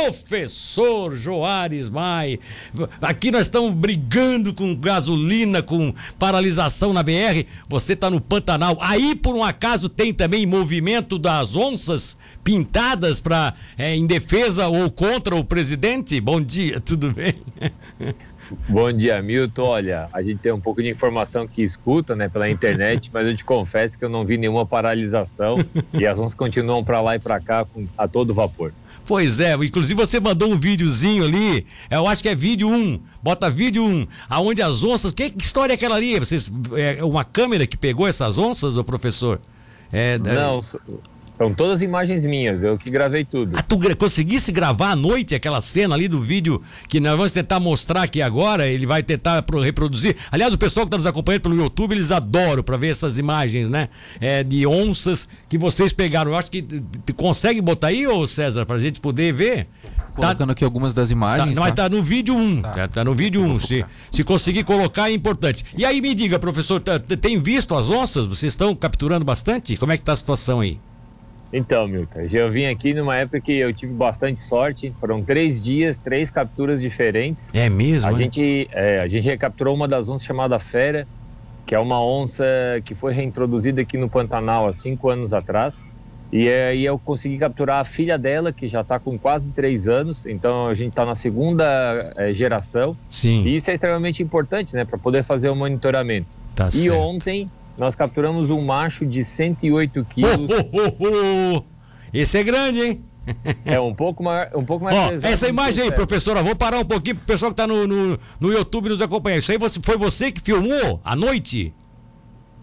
Professor Joares Mai. Aqui nós estamos brigando com gasolina, com paralisação na BR. Você está no Pantanal. Aí, por um acaso, tem também movimento das onças pintadas para é, em defesa ou contra o presidente? Bom dia, tudo bem? Bom dia, Milton. Olha, a gente tem um pouco de informação que escuta, né, pela internet, mas eu te confesso que eu não vi nenhuma paralisação e as onças continuam para lá e para cá com, a todo vapor. Pois é, inclusive você mandou um videozinho ali, eu acho que é vídeo 1, bota vídeo 1, aonde as onças, que, que história é aquela ali? Vocês, é uma câmera que pegou essas onças, o professor? É, Não, são todas imagens minhas, eu que gravei tudo. Ah, tu conseguisse gravar à noite aquela cena ali do vídeo que nós vamos tentar mostrar aqui agora, ele vai tentar reproduzir. Aliás, o pessoal que está nos acompanhando pelo YouTube, eles adoram para ver essas imagens, né? É, de onças que vocês pegaram. Eu acho que consegue botar aí, ô César, para a gente poder ver? Colocando tá, aqui algumas das imagens. Tá, mas tá no vídeo 1. Um, tá. tá. no vídeo 1. Um. Se, se conseguir colocar é importante. E aí me diga, professor, tá, tem visto as onças? Vocês estão capturando bastante? Como é que tá a situação aí? Então, Milton, eu vim aqui numa época que eu tive bastante sorte. Foram três dias, três capturas diferentes. É mesmo? A, gente, é, a gente recapturou uma das onças chamada Fera, que é uma onça que foi reintroduzida aqui no Pantanal há cinco anos atrás. E aí eu consegui capturar a filha dela, que já está com quase três anos. Então a gente está na segunda é, geração. Sim. E isso é extremamente importante, né, para poder fazer o monitoramento. Tá e certo. ontem nós capturamos um macho de 108 quilos. Oh, oh, oh, Esse é grande, hein? É um pouco mais, um pouco mais Ó, Essa imagem aí, professora, vou parar um pouquinho pro pessoal que tá no, no, no YouTube nos acompanhar. Isso aí você, foi você que filmou à noite?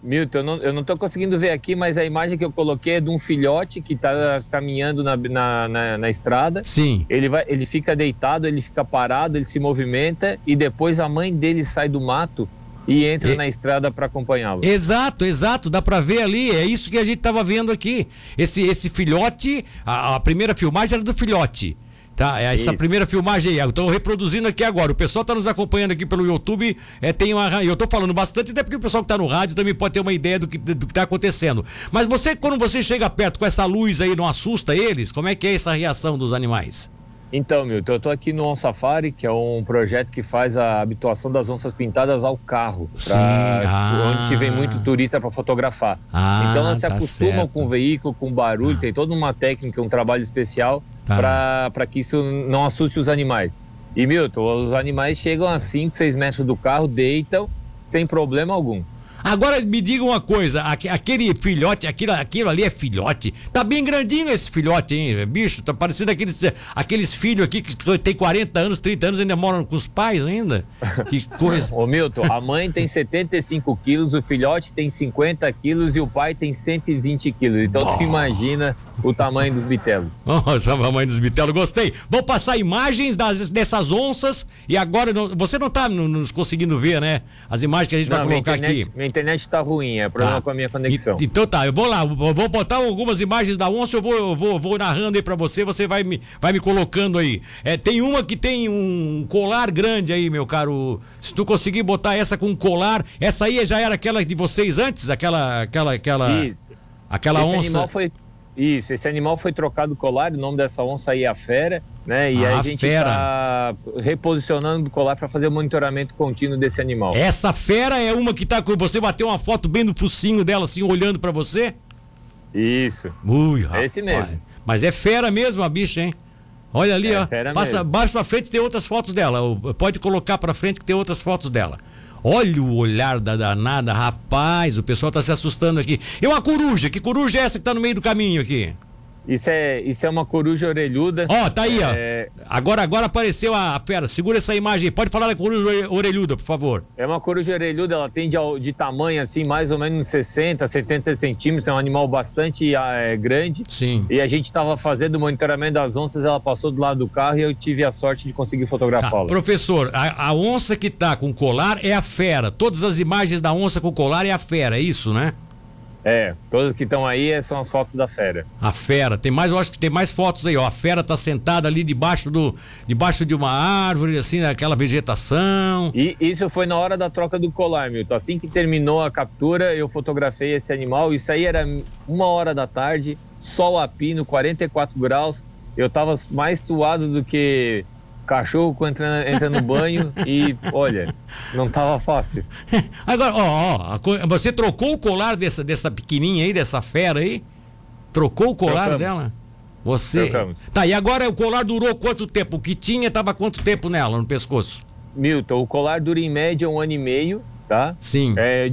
Milton, eu não, eu não tô conseguindo ver aqui, mas a imagem que eu coloquei é de um filhote que tá caminhando na, na, na, na estrada. Sim. Ele, vai, ele fica deitado, ele fica parado, ele se movimenta e depois a mãe dele sai do mato e entra na estrada para acompanhá-lo. Exato, exato, dá para ver ali, é isso que a gente estava vendo aqui. Esse esse filhote, a, a, primeira filmagem era do filhote. Tá, é essa isso. primeira filmagem aí, eu tô reproduzindo aqui agora. O pessoal está nos acompanhando aqui pelo YouTube, é, tem uma, eu estou falando bastante, até porque o pessoal que está no rádio também pode ter uma ideia do que está acontecendo. Mas você, quando você chega perto com essa luz aí, não assusta eles? Como é que é essa reação dos animais? Então, Milton, eu estou aqui no On Safari, que é um projeto que faz a habituação das onças pintadas ao carro, pra, ah. onde se vem muito turista para fotografar. Ah, então elas se tá acostumam certo. com o veículo, com o barulho, ah. tem toda uma técnica, um trabalho especial tá. para que isso não assuste os animais. E, Milton, os animais chegam a 5, 6 metros do carro, deitam sem problema algum. Agora me diga uma coisa, aquele filhote, aquilo, aquilo ali é filhote. Tá bem grandinho esse filhote, hein? Bicho, tá parecendo aqueles, aqueles filhos aqui que tem 40 anos, 30 anos, ainda moram com os pais ainda. Que coisa. Ô Milton, a mãe tem 75 quilos, o filhote tem 50 quilos e o pai tem 120 quilos. Então oh. tu imagina o tamanho dos bitelos. Nossa, o tamanho dos bitelos, gostei. Vou passar imagens das, dessas onças e agora não, você não tá nos conseguindo ver, né? As imagens que a gente não, vai colocar internet, aqui. Internet está ruim, é problema tá. com a minha conexão. E, então tá, eu vou lá, eu vou botar algumas imagens da onça, eu vou, eu vou, vou narrando aí para você, você vai me, vai me colocando aí. É, tem uma que tem um colar grande aí, meu caro. Se tu conseguir botar essa com um colar, essa aí já era aquela de vocês antes, aquela, aquela, aquela, Isso. aquela Esse onça. Animal foi isso, esse animal foi trocado colar, o nome dessa onça aí é a fera, né? E ah, a gente fera. tá reposicionando o colar para fazer o monitoramento contínuo desse animal. Essa fera é uma que tá com você bateu uma foto bem no focinho dela assim olhando para você? Isso. Ui, rapaz. É esse mesmo. Mas é fera mesmo a bicha, hein? Olha ali, é ó. Passa mesmo. baixo pra frente tem outras fotos dela. Pode colocar para frente que tem outras fotos dela. Olha o olhar da danada, rapaz, o pessoal tá se assustando aqui. E uma coruja, que coruja é essa que tá no meio do caminho aqui? Isso é, isso é uma coruja orelhuda. Ó, oh, tá aí, é... ó. Agora, agora apareceu a fera. Segura essa imagem. Pode falar da coruja orelhuda, por favor. É uma coruja orelhuda, ela tem de, de tamanho assim, mais ou menos 60, 70 centímetros. É um animal bastante é, grande. Sim. E a gente estava fazendo o monitoramento das onças, ela passou do lado do carro e eu tive a sorte de conseguir fotografá-la. Tá. Professor, a, a onça que tá com colar é a fera. Todas as imagens da onça com colar é a fera, é isso, né? É, todas que estão aí são as fotos da fera. A fera, tem mais, eu acho que tem mais fotos aí, ó. A fera tá sentada ali debaixo do debaixo de uma árvore, assim, naquela vegetação. E isso foi na hora da troca do colar, Milton. Assim que terminou a captura, eu fotografei esse animal. Isso aí era uma hora da tarde, sol a pino, 44 graus. eu tava mais suado do que cachorro entra, entra no banho e, olha, não tava fácil. Agora, ó, ó, você trocou o colar dessa, dessa pequenininha aí, dessa fera aí? Trocou o colar Trocamos. dela? Você. Trocamos. Tá, e agora o colar durou quanto tempo? O que tinha tava quanto tempo nela, no pescoço? Milton, o colar dura em média um ano e meio, tá? Sim. É,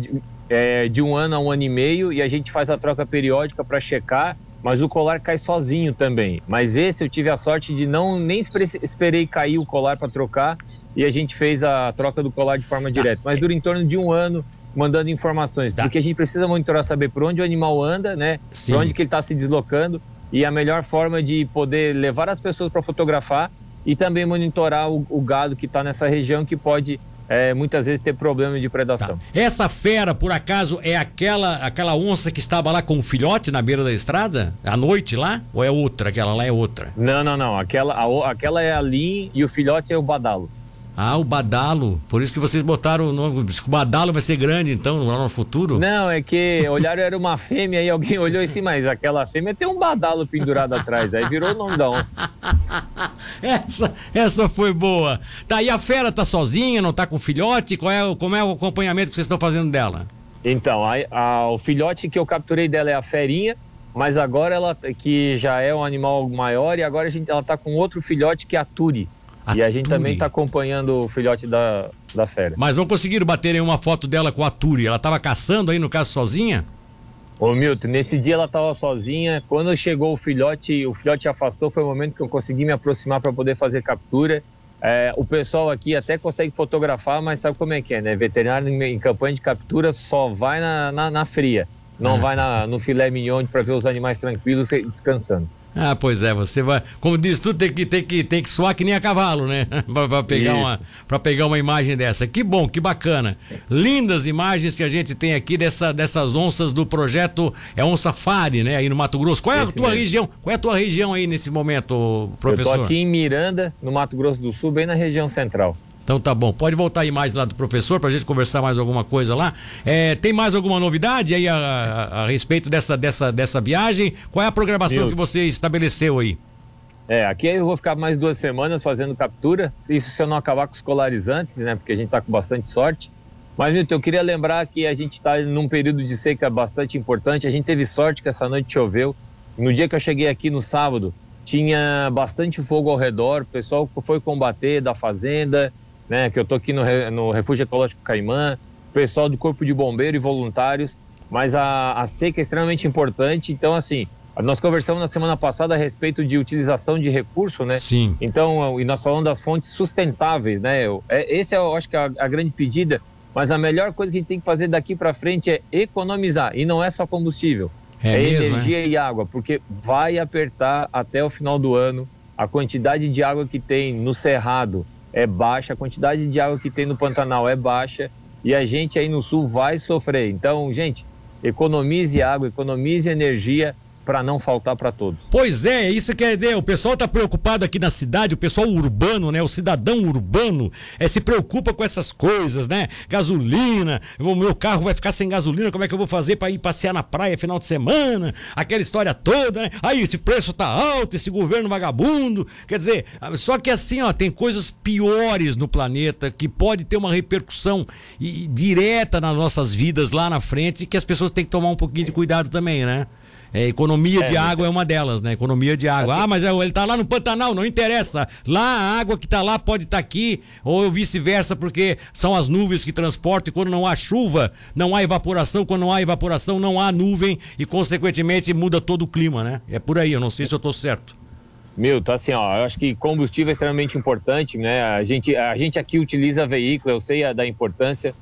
é, de um ano a um ano e meio e a gente faz a troca periódica para checar mas o colar cai sozinho também. Mas esse eu tive a sorte de não nem esperei cair o colar para trocar e a gente fez a troca do colar de forma tá. direta. Mas dura em torno de um ano mandando informações, tá. porque a gente precisa monitorar saber por onde o animal anda, né? Sim. Por onde que ele está se deslocando e a melhor forma de poder levar as pessoas para fotografar e também monitorar o, o gado que está nessa região que pode é, muitas vezes ter problema de predação. Tá. Essa fera, por acaso, é aquela aquela onça que estava lá com o filhote na beira da estrada? À noite lá? Ou é outra? Aquela lá é outra? Não, não, não. Aquela, a, aquela é a Lin e o filhote é o Badalo. Ah, o badalo. Por isso que vocês botaram o nome. O badalo vai ser grande, então, lá no futuro? Não, é que olharam, era uma fêmea e alguém olhou assim, mas aquela fêmea tem um badalo pendurado atrás. Aí virou o nome da onça. essa, essa foi boa. Tá, e a fera tá sozinha, não tá com filhote? Qual é, como é o acompanhamento que vocês estão fazendo dela? Então, a, a, o filhote que eu capturei dela é a ferinha, mas agora ela, que já é um animal maior, e agora a gente, ela tá com outro filhote que é a Turi. A e a gente Turi. também está acompanhando o filhote da, da fera. Mas não conseguiram bater uma foto dela com a Turi? Ela estava caçando aí, no caso, sozinha? Ô Milton, nesse dia ela estava sozinha. Quando chegou o filhote, o filhote afastou, foi o momento que eu consegui me aproximar para poder fazer captura. É, o pessoal aqui até consegue fotografar, mas sabe como é que é, né? Veterinário em, campanha de captura só vai na, na, na fria, não ah. vai na, no filé mignon para ver os animais tranquilos descansando. Ah, pois é, você vai. Como diz tudo, tem que, tem que, tem que suar que nem a cavalo, né? para pegar, uma, pegar uma imagem dessa. Que bom, que bacana. Lindas imagens que a gente tem aqui dessa, dessas onças do projeto É um Safari, né? Aí no Mato Grosso. Qual é a Esse tua mesmo. região? Qual é a tua região aí nesse momento, professor? Eu tô aqui em Miranda, no Mato Grosso do Sul, bem na região central. Então tá bom. Pode voltar a imagem lá do professor para a gente conversar mais alguma coisa lá. É, tem mais alguma novidade aí a, a, a, respeito dessa, dessa, dessa viagem? Qual é a programação Meu... que você estabeleceu aí? É, aqui eu vou ficar mais duas semanas fazendo captura. Isso se eu não acabar com os colarizantes, né? Porque a gente tá com bastante sorte. Mas, Milton, eu queria lembrar que a gente está num período de seca bastante importante. A gente teve sorte que essa noite choveu. No dia que eu cheguei aqui no sábado, tinha bastante fogo ao redor. O pessoal foi combater da fazenda, né, que eu tô aqui no, no Refúgio Ecológico Caimã, pessoal do Corpo de Bombeiro e voluntários, mas a, a seca é extremamente importante, então assim, nós conversamos na semana passada a respeito de utilização de recurso, né? Sim. Então, e nós falamos das fontes sustentáveis, né? É, esse é, eu acho que é a, a grande pedida, mas a melhor coisa que a gente tem que fazer daqui para frente é economizar, e não é só combustível, é, é mesmo, energia é? e água, porque vai apertar até o final do ano a quantidade de água que tem no cerrado, é baixa, a quantidade de água que tem no Pantanal é baixa e a gente aí no sul vai sofrer. Então, gente, economize água, economize energia para não faltar para todos. Pois é, isso que é ideia. O pessoal está preocupado aqui na cidade, o pessoal urbano, né? O cidadão urbano é, se preocupa com essas coisas, né? Gasolina, o meu carro vai ficar sem gasolina, como é que eu vou fazer para ir passear na praia final de semana? Aquela história toda, né? Aí, esse preço tá alto, esse governo vagabundo. Quer dizer, só que assim, ó, tem coisas piores no planeta que pode ter uma repercussão direta nas nossas vidas lá na frente que as pessoas têm que tomar um pouquinho de cuidado também, né? É, economia é, de água é uma delas, né? Economia de água. Assim, ah, mas é, ele está lá no Pantanal, não interessa. Lá a água que está lá pode estar tá aqui, ou vice-versa, porque são as nuvens que transportam, e quando não há chuva, não há evaporação, quando não há evaporação, não há nuvem, e consequentemente muda todo o clima, né? É por aí, eu não sei se eu estou certo. Milton, assim, ó, eu acho que combustível é extremamente importante, né? A gente, a gente aqui utiliza veículo, eu sei a, da importância,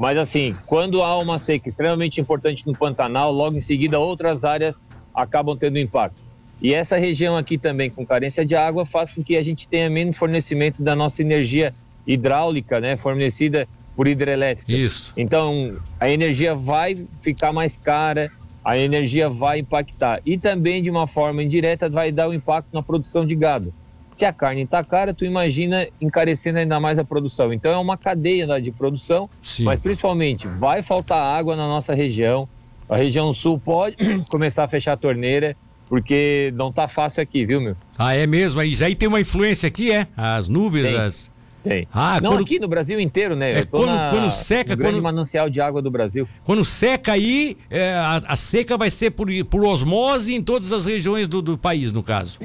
mas assim, quando há uma seca extremamente importante no Pantanal, logo em seguida outras áreas acabam tendo impacto. E essa região aqui também com carência de água faz com que a gente tenha menos fornecimento da nossa energia hidráulica, né, fornecida por hidrelétrica. Isso. Então, a energia vai ficar mais cara, a energia vai impactar e também de uma forma indireta vai dar um impacto na produção de gado. Se a carne está cara, tu imagina encarecendo ainda mais a produção. Então é uma cadeia né, de produção, Sim. mas principalmente vai faltar água na nossa região. A região sul pode começar a fechar a torneira porque não tá fácil aqui, viu, meu? Ah, é mesmo? Isso aí tem uma influência aqui, é? As nuvens, Tem. as. Tem. Ah, não, quando- aqui no Brasil inteiro, né? É, quando- na- quando seca, no grande quando- manancial de água do Brasil. Quando seca aí, é, a, a seca vai ser por, por osmose em todas as regiões do, do país, no caso.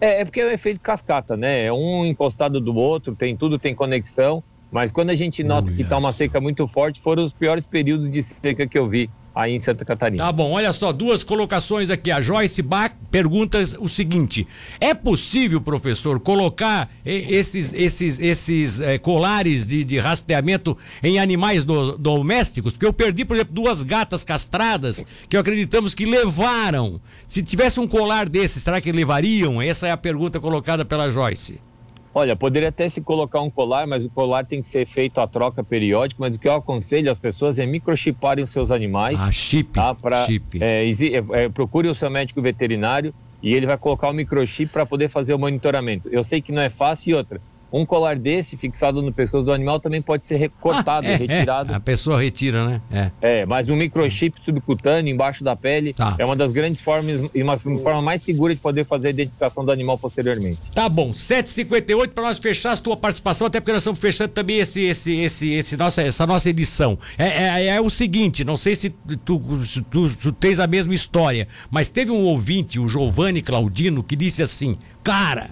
É, é porque é o efeito cascata, né? É um encostado do outro, tem tudo tem conexão. Mas quando a gente nota que tá uma seca muito forte, foram os piores períodos de seca que eu vi aí em Santa Catarina. Tá bom, olha só, duas colocações aqui. A Joyce Bach pergunta o seguinte: é possível, professor, colocar esses, esses, esses eh, colares de, de rastreamento em animais do- domésticos? Porque eu perdi, por exemplo, duas gatas castradas que acreditamos que levaram. Se tivesse um colar desse, será que levariam? Essa é a pergunta colocada pela Joyce. Olha, poderia até se colocar um colar, mas o colar tem que ser feito a troca periódica. Mas o que eu aconselho as pessoas é microchiparem os seus animais. Ah, chip. tá? Pra, chip. é, é, é, procure o seu médico veterinário e ele vai colocar o microchip para poder fazer o monitoramento. Eu sei que não é fácil e outra. Um colar desse fixado no pescoço do animal também pode ser recortado, Ah, é, é. retirado. A pessoa retira, né? É. É, mas um microchip subcutâneo embaixo da pele Tá. é uma das grandes formas e uma forma mais segura de poder fazer a identificação do animal posteriormente. Tá bom, 7h58 para nós fechar a tua participação, até porque nós estamos fechando também esse, esse, esse, esse nossa, essa nossa edição. É, é, é o seguinte, não sei se tu, se tu, se tu tens a mesma história, mas teve um ouvinte, o Giovanni Claudino, que disse assim: Cara,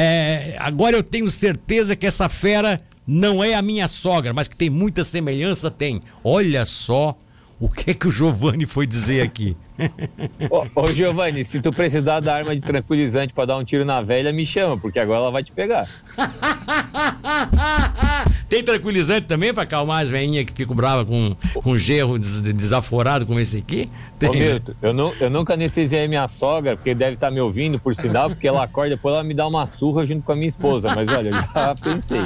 é, agora eu tenho certeza que essa fera não é a minha sogra, mas que tem muita semelhança, tem. Olha só o que é que o Giovanni foi dizer aqui. Ô, ô Giovanni, se tu precisar da arma de tranquilizante para dar um tiro na velha, me chama, porque agora ela vai te pegar. Tem tranquilizante também pra acalmar as veinhas que ficam bravas com, com gerro des- desaforado como esse aqui? Tem, Ô, né? Milton, eu, eu nunca anestesiei minha sogra, porque deve estar me ouvindo, por sinal, porque ela acorda, depois ela me dá uma surra junto com a minha esposa. Mas olha, eu já pensei.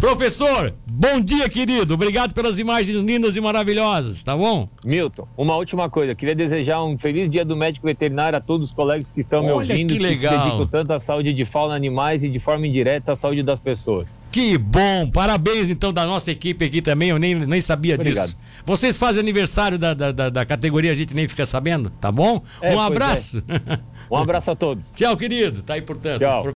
Professor, bom dia, querido. Obrigado pelas imagens lindas e maravilhosas, tá bom? Milton, uma última coisa. Queria desejar um feliz dia do médico veterinário a todos os colegas que estão me Olha ouvindo, que se legal. dedicam tanto à saúde de fauna animais e de forma indireta à saúde das pessoas. Que bom. Parabéns, então, da nossa equipe aqui também. Eu nem, nem sabia Obrigado. disso. Vocês fazem aniversário da, da, da, da categoria, a gente nem fica sabendo, tá bom? É, um é. abraço. Um abraço a todos. Tchau, querido. Tá aí, portanto. Tchau.